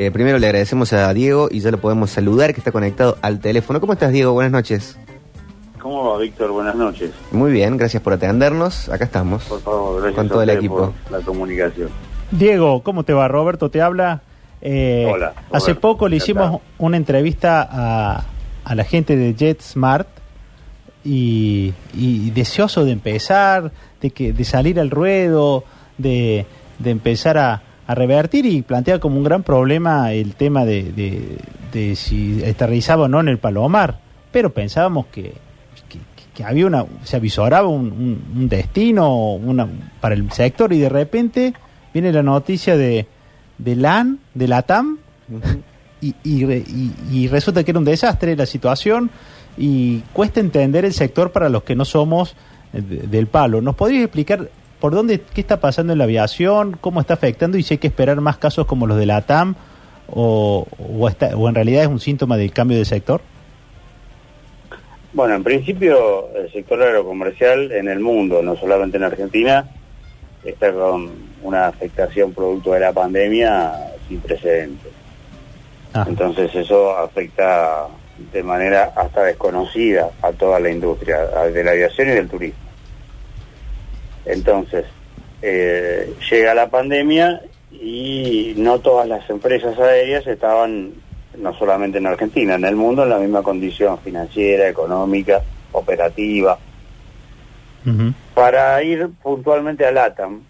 Eh, primero le agradecemos a Diego y ya lo podemos saludar, que está conectado al teléfono. ¿Cómo estás, Diego? Buenas noches. ¿Cómo va, Víctor? Buenas noches. Muy bien, gracias por atendernos. Acá estamos. Por favor, gracias Con a todo el equipo. por la comunicación. Diego, ¿cómo te va? Roberto te habla. Eh, Hola, Hace poco le hicimos una entrevista a, a la gente de JetSmart y, y deseoso de empezar, de que de salir al ruedo, de, de empezar a, a revertir y plantea como un gran problema el tema de, de, de si aterrizaba o no en el Palomar. Pero pensábamos que, que, que había una, se avisoraba un, un- un destino una, para el sector y de repente viene la noticia de, de LAN, de LATAM, y, y, re- y- y resulta que era un desastre la situación y cuesta entender el sector para los que no somos eh, de- del palo. ¿Nos podrías explicar por dónde, qué está pasando en la aviación, cómo está afectando y si hay que esperar más casos como los de la TAM o, o, está- o en realidad es un síntoma del cambio de sector? Bueno, en principio, el sector aerocomercial en el mundo, no solamente en Argentina, está con una afectación producto de la pandemia sin precedentes. Ah, Entonces eso afecta de manera hasta desconocida a toda la industria de la aviación y del turismo. Entonces, eh, llega la pandemia y no todas las empresas aéreas estaban, no solamente en Argentina, en el mundo, en la misma condición financiera, económica, operativa. Para ir puntualmente a LATAM,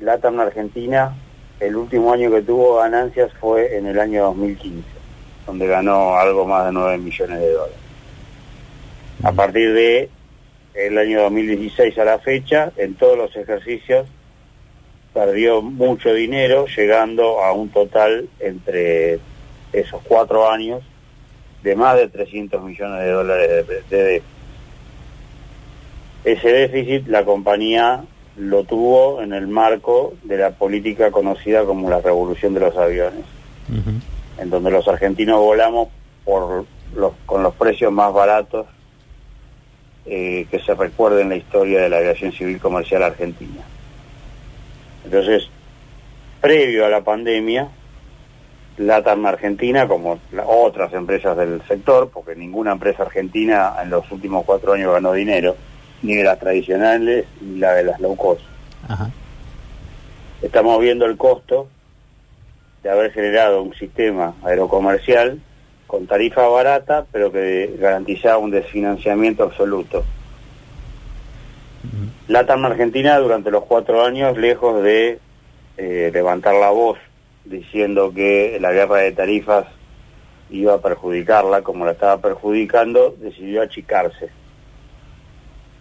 LATAM Argentina, el último año que tuvo ganancias fue en el año 2015, donde ganó algo más de 9 millones de dólares. A partir de el año 2016 a la fecha, en todos los ejercicios, perdió mucho dinero, llegando a un total entre esos cuatro años de más de 300 millones de dólares de, déficit. Ese déficit la compañía lo tuvo en el marco de la política conocida como la revolución de los aviones, en donde los argentinos volamos por los, con los precios más baratos eh, que se recuerda en la historia de la aviación civil comercial argentina. Entonces, previo a la pandemia, LATAM Argentina, como la- otras empresas del sector, porque ninguna empresa argentina en los últimos cuatro años ganó dinero, ni de las tradicionales ni la de las low cost. Ajá. Estamos viendo el costo de haber generado un sistema aerocomercial con tarifa barata, pero que garantizaba un desfinanciamiento absoluto. LATAM Argentina durante los cuatro años, lejos de eh, levantar la voz diciendo que la guerra de tarifas iba a perjudicarla como la estaba perjudicando, decidió achicarse.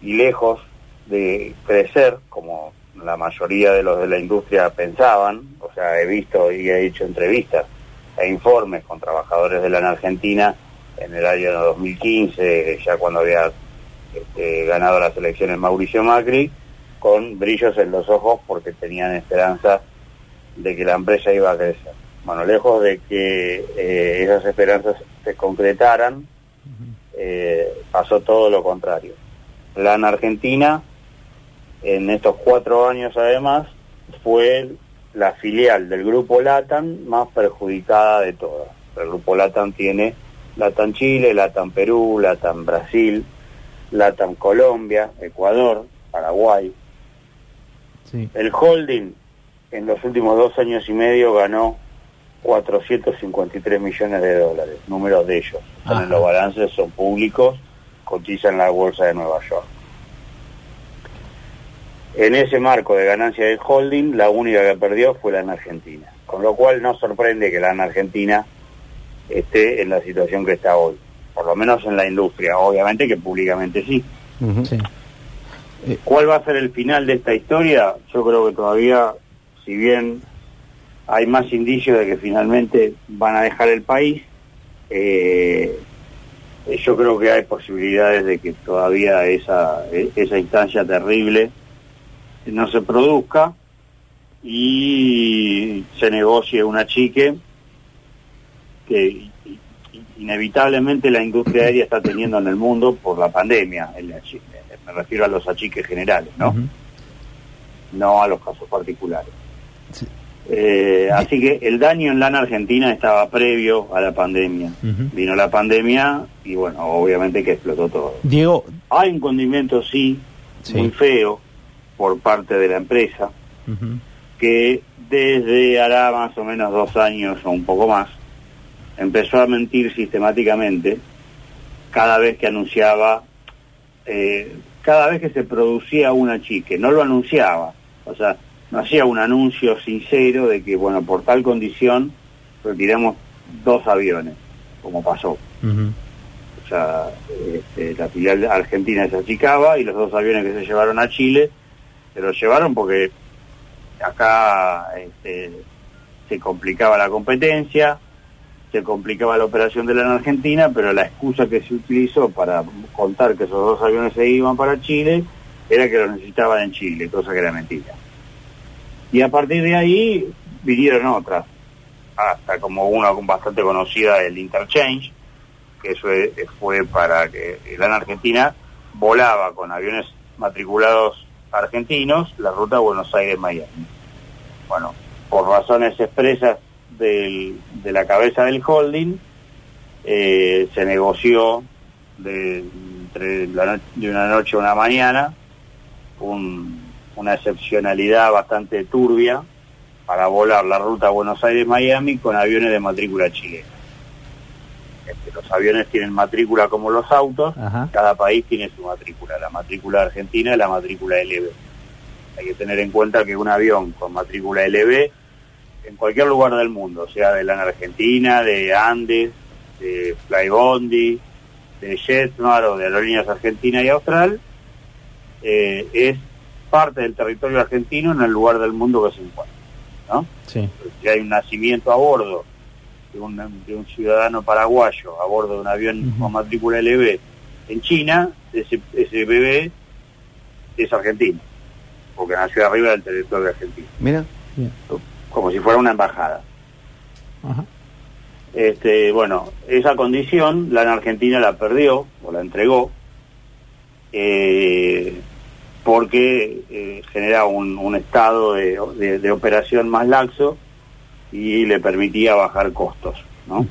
Y lejos de crecer, como la mayoría de los de la industria pensaban, o sea, he visto y he hecho entrevistas e informes con trabajadores de la AN Argentina en el año 2015, ya cuando había este, ganado las elecciones Mauricio Macri, con brillos en los ojos porque tenían esperanza de que la empresa iba a crecer. Bueno, lejos de que eh, esas esperanzas se concretaran, eh, pasó todo lo contrario. La AN Argentina, en estos cuatro años además, fue la filial del grupo LATAM más perjudicada de todas. El grupo LATAM tiene LATAM Chile, LATAM Perú, LATAM Brasil, LATAM Colombia, Ecuador, Paraguay. Sí. El holding en los últimos dos años y medio ganó 453 millones de dólares, números de ellos. Están en los balances, son públicos, cotizan en la bolsa de Nueva York. En ese marco de ganancia del holding, la única que perdió fue la en Argentina. Con lo cual no sorprende que la en Argentina esté en la situación que está hoy. Por lo menos en la industria. Obviamente que públicamente sí. Sí. ¿Cuál va a ser el final de esta historia? Yo creo que todavía, si bien hay más indicios de que finalmente van a dejar el país, eh, eh, yo creo que hay posibilidades de que todavía esa, e- esa instancia terrible no se produzca y se negocie una chique que inevitablemente la industria aérea está teniendo en el mundo por la pandemia. El me refiero a los achiques generales, ¿no? No a los casos particulares. Sí. Eh, así que el daño en lana argentina estaba previo a la pandemia. Vino la pandemia y bueno, obviamente que explotó todo. Diego, Hay un condimento, sí, Sí. muy feo por parte de la empresa, que desde hará más o menos dos años o un poco más, empezó a mentir sistemáticamente cada vez que anunciaba, eh, cada vez que se producía una chique, no lo anunciaba, o sea, no hacía un anuncio sincero de que, bueno, por tal condición retiramos dos aviones, como pasó. O sea, este, la filial argentina se achicaba y los dos aviones que se llevaron a Chile se los llevaron porque acá este, se complicaba la competencia, se complicaba la operación de la en Argentina, pero la excusa que se utilizó para contar que esos dos aviones se iban para Chile era que los necesitaban en Chile, cosa que era mentira. Y a partir de ahí vinieron otras, hasta como una bastante conocida, el Interchange, que eso fue para que la Argentina volaba con aviones matriculados argentinos la ruta Buenos Aires-Miami. Bueno, por razones expresas de la cabeza del holding, eh, se negoció de, entre de una noche a una mañana un- una excepcionalidad bastante turbia para volar la ruta Buenos Aires-Miami con aviones de matrícula chilena. Este, los aviones tienen matrícula como los autos, Ajá. cada país tiene su matrícula, la matrícula argentina y la matrícula LB. Hay que tener en cuenta que un avión con matrícula LB, en cualquier lugar del mundo, sea de la Argentina, de Andes, de Flybondi, de Jetmar o de Aerolíneas Argentina y Austral, eh, es parte del territorio argentino en el lugar del mundo que se encuentra. ¿no? Sí. si hay un nacimiento a bordo de un, de un ciudadano paraguayo a bordo de un avión con matrícula LB en China, ese, ese bebé es argentino, porque nació arriba del territorio argentino, Mira, Bien. como si fuera una embajada. Ajá. Este, bueno, esa condición la en Argentina la perdió o la entregó eh, porque eh, genera un, un estado de, de- de operación más laxo y le permitía bajar costos, ¿no?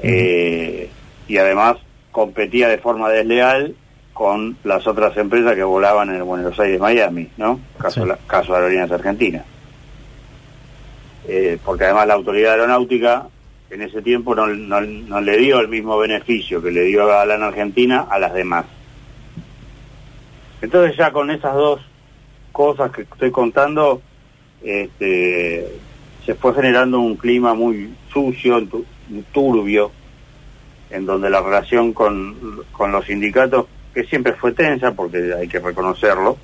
Eh, y además competía de forma desleal con las otras empresas que volaban en el Buenos Aires Miami, ¿no? Caso, Sí. la- caso Aerolíneas Argentinas. Eh, porque además la autoridad aeronáutica en ese tiempo no, no- no le dio el mismo beneficio que le dio a la en Argentina a las demás. Entonces ya con esas dos cosas que estoy contando, este, se fue generando un clima muy sucio, tu- turbio, en donde la relación con, con los sindicatos, que siempre fue tensa, porque hay que reconocerlo,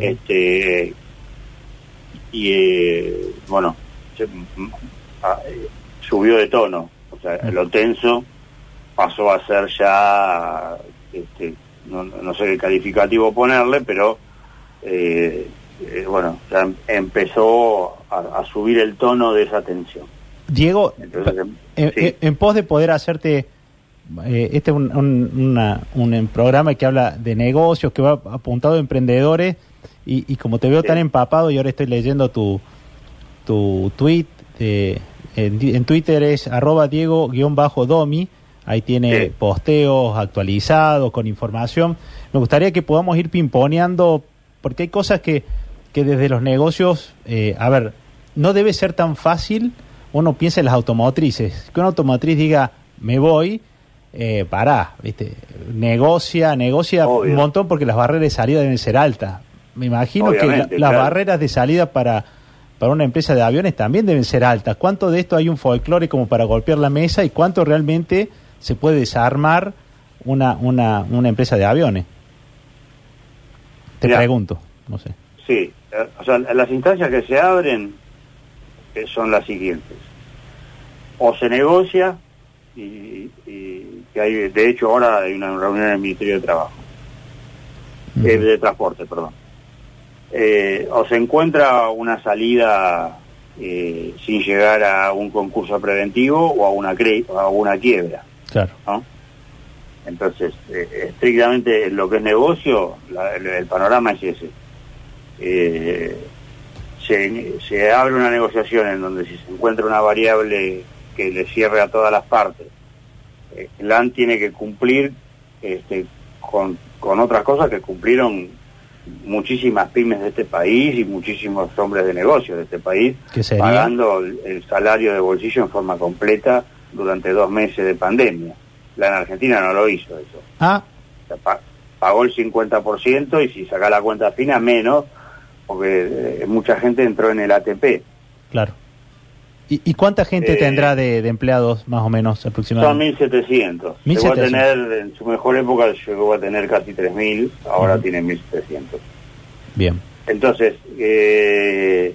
este y eh, bueno se- m- a- eh, subió de tono. O sea lo tenso pasó a ser ya este, no, no sé qué calificativo ponerle pero eh, eh, bueno ya em- empezó a, a subir el tono de esa tensión Diego, Entonces, em- en, sí. en- en pos de poder hacerte, eh, este es un, un- una- un, em, programa que habla de negocios, que va apuntado a emprendedores, y, y como te veo Sí. tan empapado, y ahora estoy leyendo tu, tu tweet, de- en, en Twitter es arroba Diego-Domi, ahí tiene Sí. posteos actualizados con información. Me gustaría que podamos ir pimponeando, porque hay cosas que, que desde los negocios, eh, a ver, no debe ser tan fácil, uno piensa en las automotrices, que una automotriz diga, me voy, eh, pará, ¿viste? negocia, negocia Obvio. un montón porque las barreras de salida deben ser altas. Me imagino que la- las barreras de salida para, para una empresa de aviones también deben ser altas. ¿Cuánto de esto hay un folclore como para golpear la mesa y cuánto realmente se puede desarmar una, una, una empresa de aviones? Te pregunto, no sé. Sí, o sea, las instancias que se abren eh, son las siguientes. O se negocia, y, y que hay, de hecho ahora hay una reunión en el Ministerio de Trabajo, eh, de Transporte, perdón. Eh, o se encuentra una salida eh, sin llegar a un concurso preventivo o a una, cre- o a una quiebra. Claro. ¿no? Entonces, estrictamente en lo que es negocio, la- el, el panorama es ese. Eh, se, se abre una negociación en donde si se encuentra una variable que le cierre a todas las partes, eh, LAN tiene que cumplir este, con, con otras cosas que cumplieron muchísimas pymes de este país y muchísimos hombres de negocios de este país, pagando el, el salario de bolsillo en forma completa durante dos meses de pandemia. La en Argentina no lo hizo eso. Ah, O sea, pa- pagó el 50% y si saca la cuenta fina menos, porque eh, mucha gente entró en el ATP. claro. ¿Y, y cuánta gente Eh, tendrá de, de empleados más o menos Son aproximadamente? 1.700. Llegó a 1.700. tener, en su mejor época llegó a tener casi 3.000, ahora Ujú. tiene 1.700. Bien, Entonces, eh,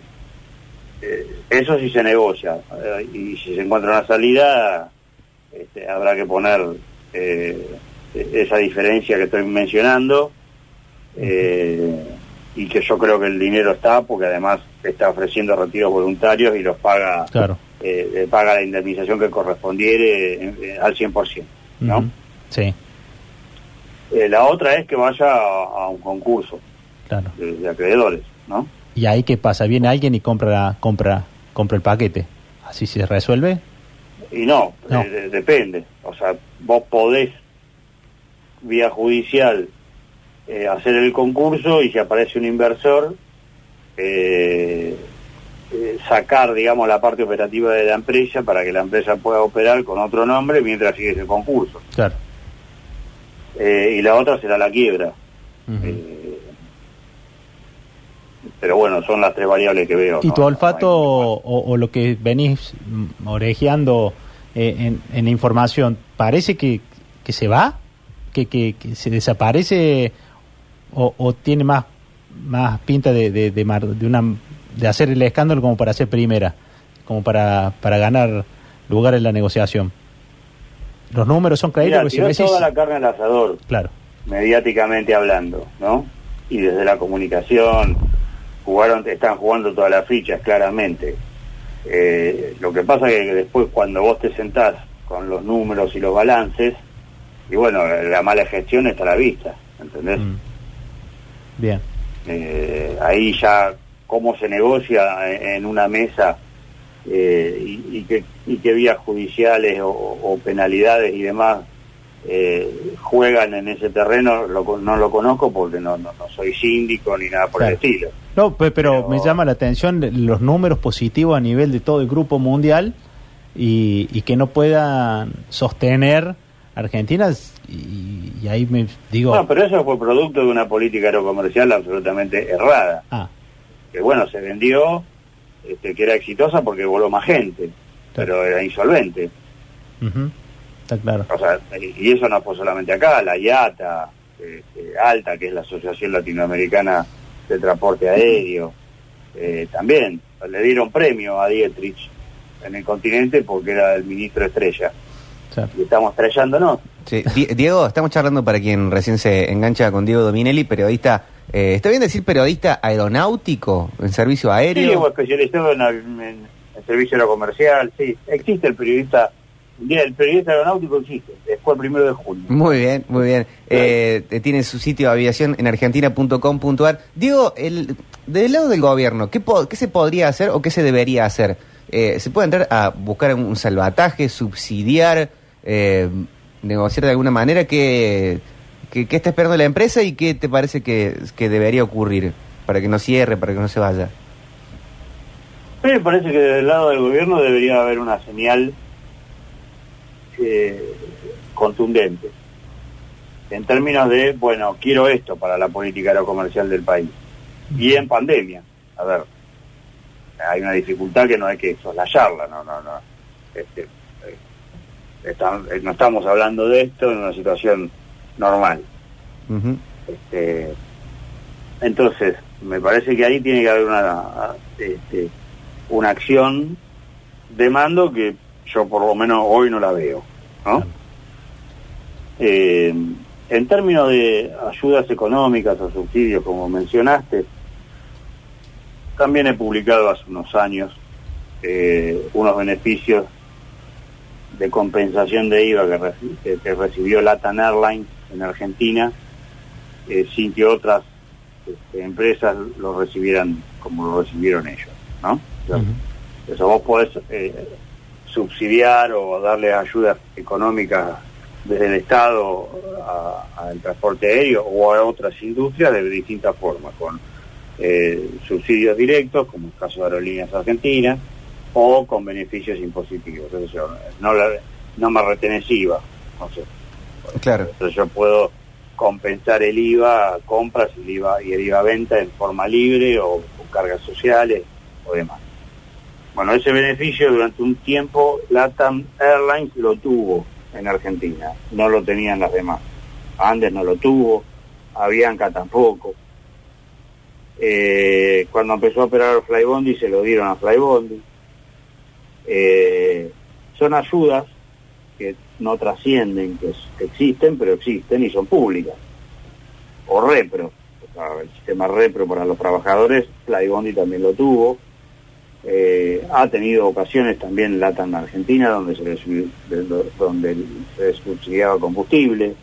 eh, eso sí se negocia. y si se encuentra una salida, este, habrá que poner eh, esa diferencia que estoy mencionando. eh, y que yo creo que el dinero está, porque además está ofreciendo retiros voluntarios y los paga, claro. eh, eh, paga la indemnización que correspondiere eh, eh, al 100%. ¿no? Sí, Eh, la otra es que vaya a, a un concurso claro. de, de acreedores, ¿no? ¿Y ahí qué pasa? ¿Viene alguien y compra compra compra el paquete? ¿Así se resuelve? Y no, No. eh, de- depende. O sea, vos podés, vía judicial, eh, hacer el concurso y si aparece un inversor, eh, eh, sacar, digamos, la parte operativa de la empresa para que la empresa pueda operar con otro nombre mientras sigue ese concurso. Claro. Eh, y la otra será la quiebra. Eh, pero bueno, son las tres variables que veo. ¿Y ¿no? tu No olfato hay o, o lo que venís orejeando eh, en, en la información, parece que, que se va? ¿Que, que, que se desaparece? ¿O, o tiene más, más pinta de, de, de, mar- de una, de hacer el escándalo como para ser primera? Como para, para ganar lugar en la negociación. ¿Los números son creíbles? Si tiró decís- toda la carne al asador. Claro, mediáticamente hablando, ¿no? Y desde la comunicación jugaron, están jugando todas las fichas claramente. Eh, lo que pasa es que después cuando vos te sentás con los números y los balances, y bueno, la mala gestión está a la vista, ¿entendés? Mm. Bien. Eh, ahí ya cómo se negocia en una mesa eh, y, y qué vías judiciales o, o penalidades y demás eh, juegan en ese terreno, lo no lo conozco porque no, no, no soy síndico ni nada por el estilo. No, pe- pero, Pero- me llama la atención los números positivos a nivel de todo el grupo mundial y, y que no puedan sostener Argentina y, y ahí me digo, No, pero eso fue producto de una política aerocomercial absolutamente errada. ah, Que bueno, se vendió, este, que era exitosa porque voló más gente, pero era insolvente. está claro, O sea, y eso no fue solamente acá, la IATA, eh, ALTA, que es la Asociación Latinoamericana de Transporte Aéreo, eh, también le dieron premio a Dietrich en el continente porque era el ministro estrella. Y estamos estrellándonos. Sí, Di- Diego, estamos charlando para quien recién se engancha con Diego Dominelli, periodista, eh, ¿está bien decir periodista aeronáutico en servicio Sí, aéreo? o especializado en, en- en servicio aerocomercial, sí. Existe el periodista, el periodista aeronáutico existe, después el primero de junio. Muy bien, muy bien. Eh, tiene su sitio de aviación en argentina.com.ar. Diego, el, del lado del gobierno, ¿qué, po- qué se podría hacer o qué se debería hacer? Eh, ¿Se puede entrar a buscar un salvataje, subsidiar, eh, negociar de alguna manera? ¿Qué, qué, está esperando la empresa y qué te parece que, que debería ocurrir para que no cierre, para que no se vaya? Me parece que del lado del gobierno debería haber una señal eh, contundente en términos de, bueno, quiero esto para la política aerocomercial del país. Y en pandemia, a ver, hay una dificultad que no hay que soslayarla, no, no, no. Este, eh, no estamos hablando de esto en una situación normal. Este, entonces, me parece que ahí tiene que haber una, este, una acción de mando que yo por lo menos hoy no la veo. ¿no? Eh, en términos de ayudas económicas o subsidios, como mencionaste, también he publicado hace unos años eh, unos beneficios de compensación de IVA que, reci- que- que recibió Latin Airlines en Argentina, eh, sin que otras este, empresas lo recibieran como lo recibieron ellos, ¿no? O sea, Ujú. Eso vos podés eh, subsidiar o darle ayudas económicas desde el Estado al transporte aéreo o a otras industrias de distintas formas, con eh, subsidios directos, como el caso de Aerolíneas Argentinas, o con beneficios impositivos. Entonces, yo, no, la, no me retenés IVA. No sé. Claro. Entonces yo puedo compensar el IVA compras el IVA, y el IVA venta en forma libre o con cargas sociales o demás. Bueno, ese beneficio durante un tiempo LATAM Airlines lo tuvo en Argentina, no lo tenían las demás. Andes no lo tuvo, Avianca tampoco. Eh, cuando empezó a operar Flybondi se lo dieron a Flybondi. Eh, son ayudas que no trascienden, que, existen, pero existen y son públicas. O repro, el sistema repro para los trabajadores, Flybondi también lo tuvo. Eh, ha tenido ocasiones también LATAM Argentina donde se le, sub- de- donde se le subsidiaba combustible,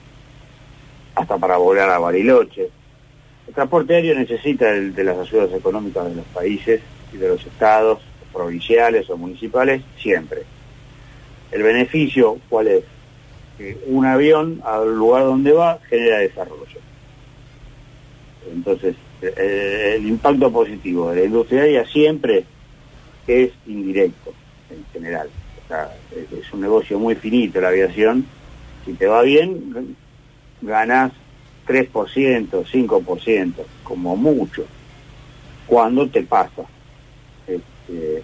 hasta para volar a Bariloche. El transporte aéreo necesita de las ayudas económicas de los países y de los estados, provinciales o municipales, siempre. El beneficio, ¿cuál es? Que un avión al lugar donde va genera desarrollo. Entonces, eh, el impacto positivo de la industria aérea siempre es indirecto, en general. Es, un negocio muy finito la aviación. Si te va bien, ganas 3%, 5%, como mucho, cuando te pasa. Este,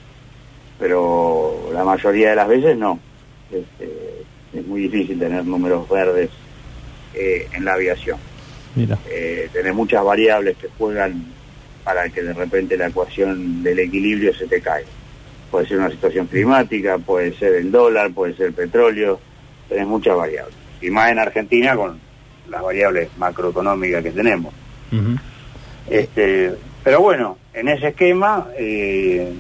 pero la mayoría de las veces no. Este, es muy difícil tener números verdes eh, en la aviación. Mira. Eh, tenés muchas variables que juegan para que de repente la ecuación del equilibrio se te caiga. Puede ser una situación climática, puede ser el dólar, puede ser el petróleo, tenés muchas variables. Y más en Argentina con las variables macroeconómicas que tenemos. Este, pero bueno, en ese esquema, eh,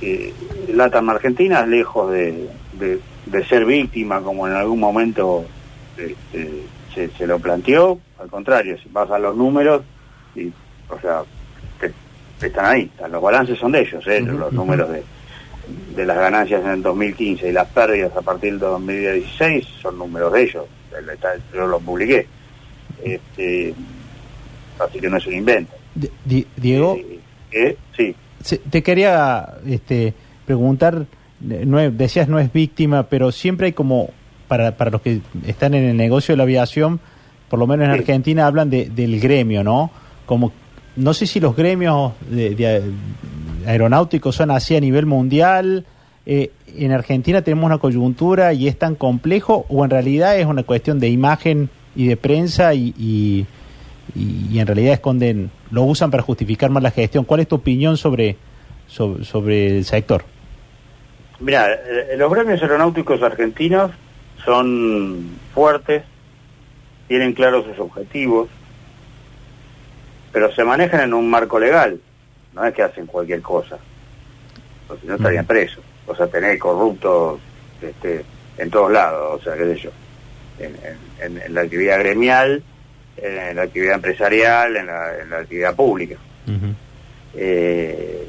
eh, LATAM Argentina, lejos de, de- de ser víctima como en algún momento este, se, se lo planteó, al contrario, si vas a los números, y, o sea, que- que están ahí, los balances son de ellos, eh, los números de, de las ganancias en el 2015 y las pérdidas a partir del 2016 son números de ellos, yo los publiqué. Este, así que no es un invento. Di- Di- Diego, Eh, sí, te quería este, preguntar, eh, no es- decías no es víctima, pero siempre hay como, para, para los que están en el negocio de la aviación, por lo menos en Sí. Argentina hablan de, del gremio, ¿no? Como, no sé si los gremios de, de aeronáuticos son así a nivel mundial. eh, en Argentina tenemos una coyuntura y es tan complejo, o en realidad es una cuestión de imagen y de prensa y, y- y en realidad esconden, lo usan para justificar más la gestión. ¿Cuál es tu opinión sobre, sobre, sobre el sector? Mira, eh, los gremios aeronáuticos argentinos son fuertes, tienen claros sus objetivos, pero se manejan en un marco legal, no es que hacen cualquier cosa, porque si no estarían Mm. presos, o sea, tener corruptos este, en todos lados, o sea, qué sé yo, en- en- en la actividad gremial, en la actividad empresarial, en la, en la actividad pública. eh,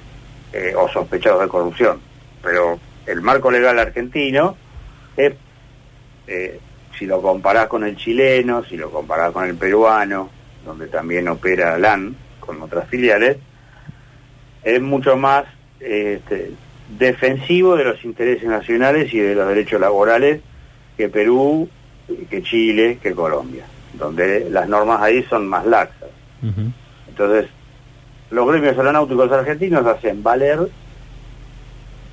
eh, o sospechados de corrupción. Pero el marco legal argentino es, eh, si lo comparás con el chileno, si lo comparás con el peruano, donde también opera LAN con otras filiales, es mucho más este, defensivo de los intereses nacionales y de los derechos laborales que Perú, que Chile, que Colombia, donde las normas ahí son más laxas. Entonces, los gremios aeronáuticos argentinos hacen valer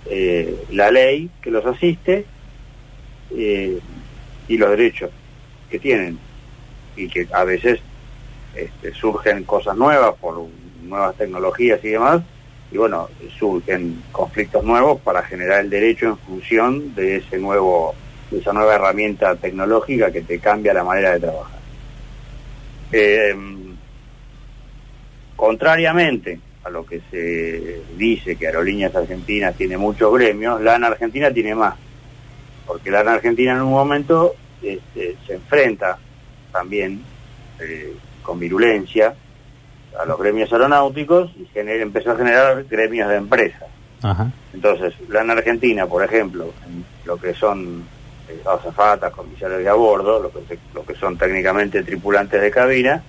eh, la ley que los asiste eh, y los derechos que tienen. Y que a veces este, surgen cosas nuevas por nuevas tecnologías y demás y bueno surgen conflictos nuevos para generar el derecho en función de ese nuevo de esa nueva herramienta tecnológica que te cambia la manera de trabajar Eh, contrariamente a lo que se dice que Aerolíneas Argentinas tiene muchos gremios, la ANA Argentina tiene más. Porque la ANA Argentina en un momento este, se enfrenta también eh, con virulencia a los gremios aeronáuticos y gener- empezó a generar gremios de empresas. Entonces, la en Argentina, por ejemplo, en lo que son azafatas, comisarios de a bordo, lo que, son técnicamente tripulantes de cabina,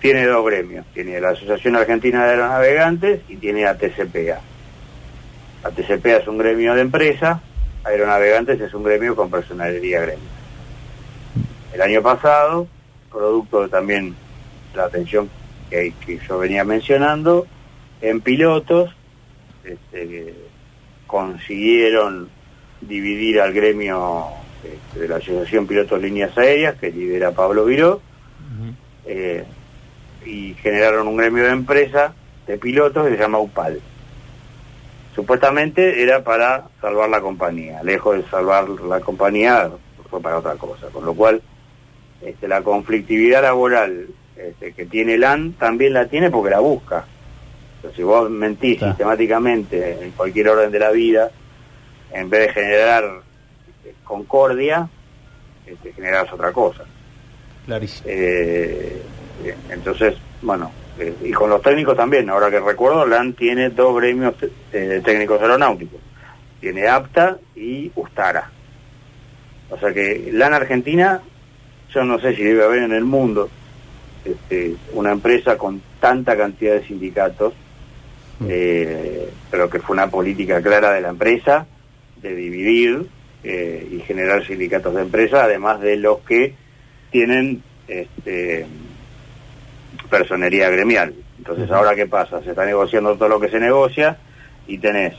tiene dos gremios. Tiene la Asociación Argentina de Aeronavegantes y tiene ATCPA. ATCPA es un gremio de empresa, Aeronavegantes es un gremio con personalidad gremio. El año pasado, producto de también la atención que, que yo venía mencionando, en pilotos este, consiguieron dividir al gremio este, de la Asociación Pilotos Líneas Aéreas, que lidera Pablo Viró, eh, y generaron un gremio de empresa de pilotos que se llama UPAL. Supuestamente era para salvar la compañía, lejos de salvar la compañía fue para otra cosa, con lo cual este, la conflictividad laboral este, que tiene el AN también la tiene porque la busca. Entonces, si vos mentís Claro. sistemáticamente en cualquier orden de la vida, en vez de generar concordia, este, generas otra cosa. Clarísimo. Eh, entonces, bueno, eh, y con los técnicos también, ahora que recuerdo, LAN tiene dos gremios eh, de técnicos aeronáuticos. Tiene APTA y Ustara. O sea que LAN Argentina, yo no sé si debe haber en el mundo este, una empresa con tanta cantidad de sindicatos, eh, pero que fue una política clara de la empresa de dividir eh, y generar sindicatos de empresa, además de los que tienen este, personería gremial. Entonces, ¿ahora qué pasa? Se está negociando todo lo que se negocia y tenés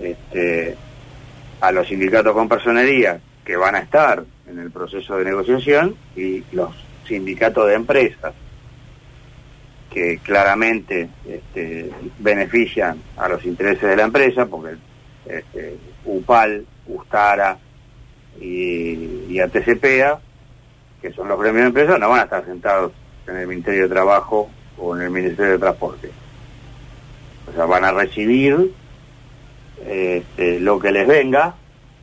este, a los sindicatos con personería que van a estar en el proceso de negociación y los sindicatos de empresas que claramente este, benefician a los intereses de la empresa, porque este, UPAL, Ustara y, y ATCPA, que son los gremios de empresas, no van a estar sentados en el Ministerio de Trabajo o en el Ministerio de Transporte. O sea, van a recibir este, lo que les venga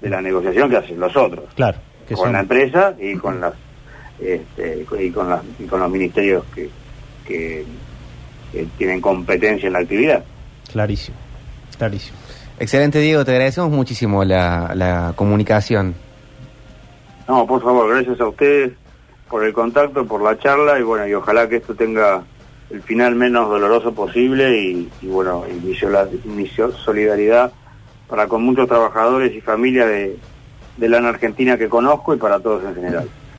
de la negociación que hacen los otros Claro. Que con son- la empresa y con las este, y con las y con los ministerios que, que, que tienen competencia en la actividad. Clarísimo. Clarísimo. Excelente, Diego. Te agradecemos muchísimo la, la comunicación. No, por favor, gracias a ustedes por el contacto, por la charla y bueno, y ojalá que esto tenga el final menos doloroso posible y, bueno, y mi, mi so- solidaridad para con muchos trabajadores y familias de, de la Argentina que conozco y para todos en general.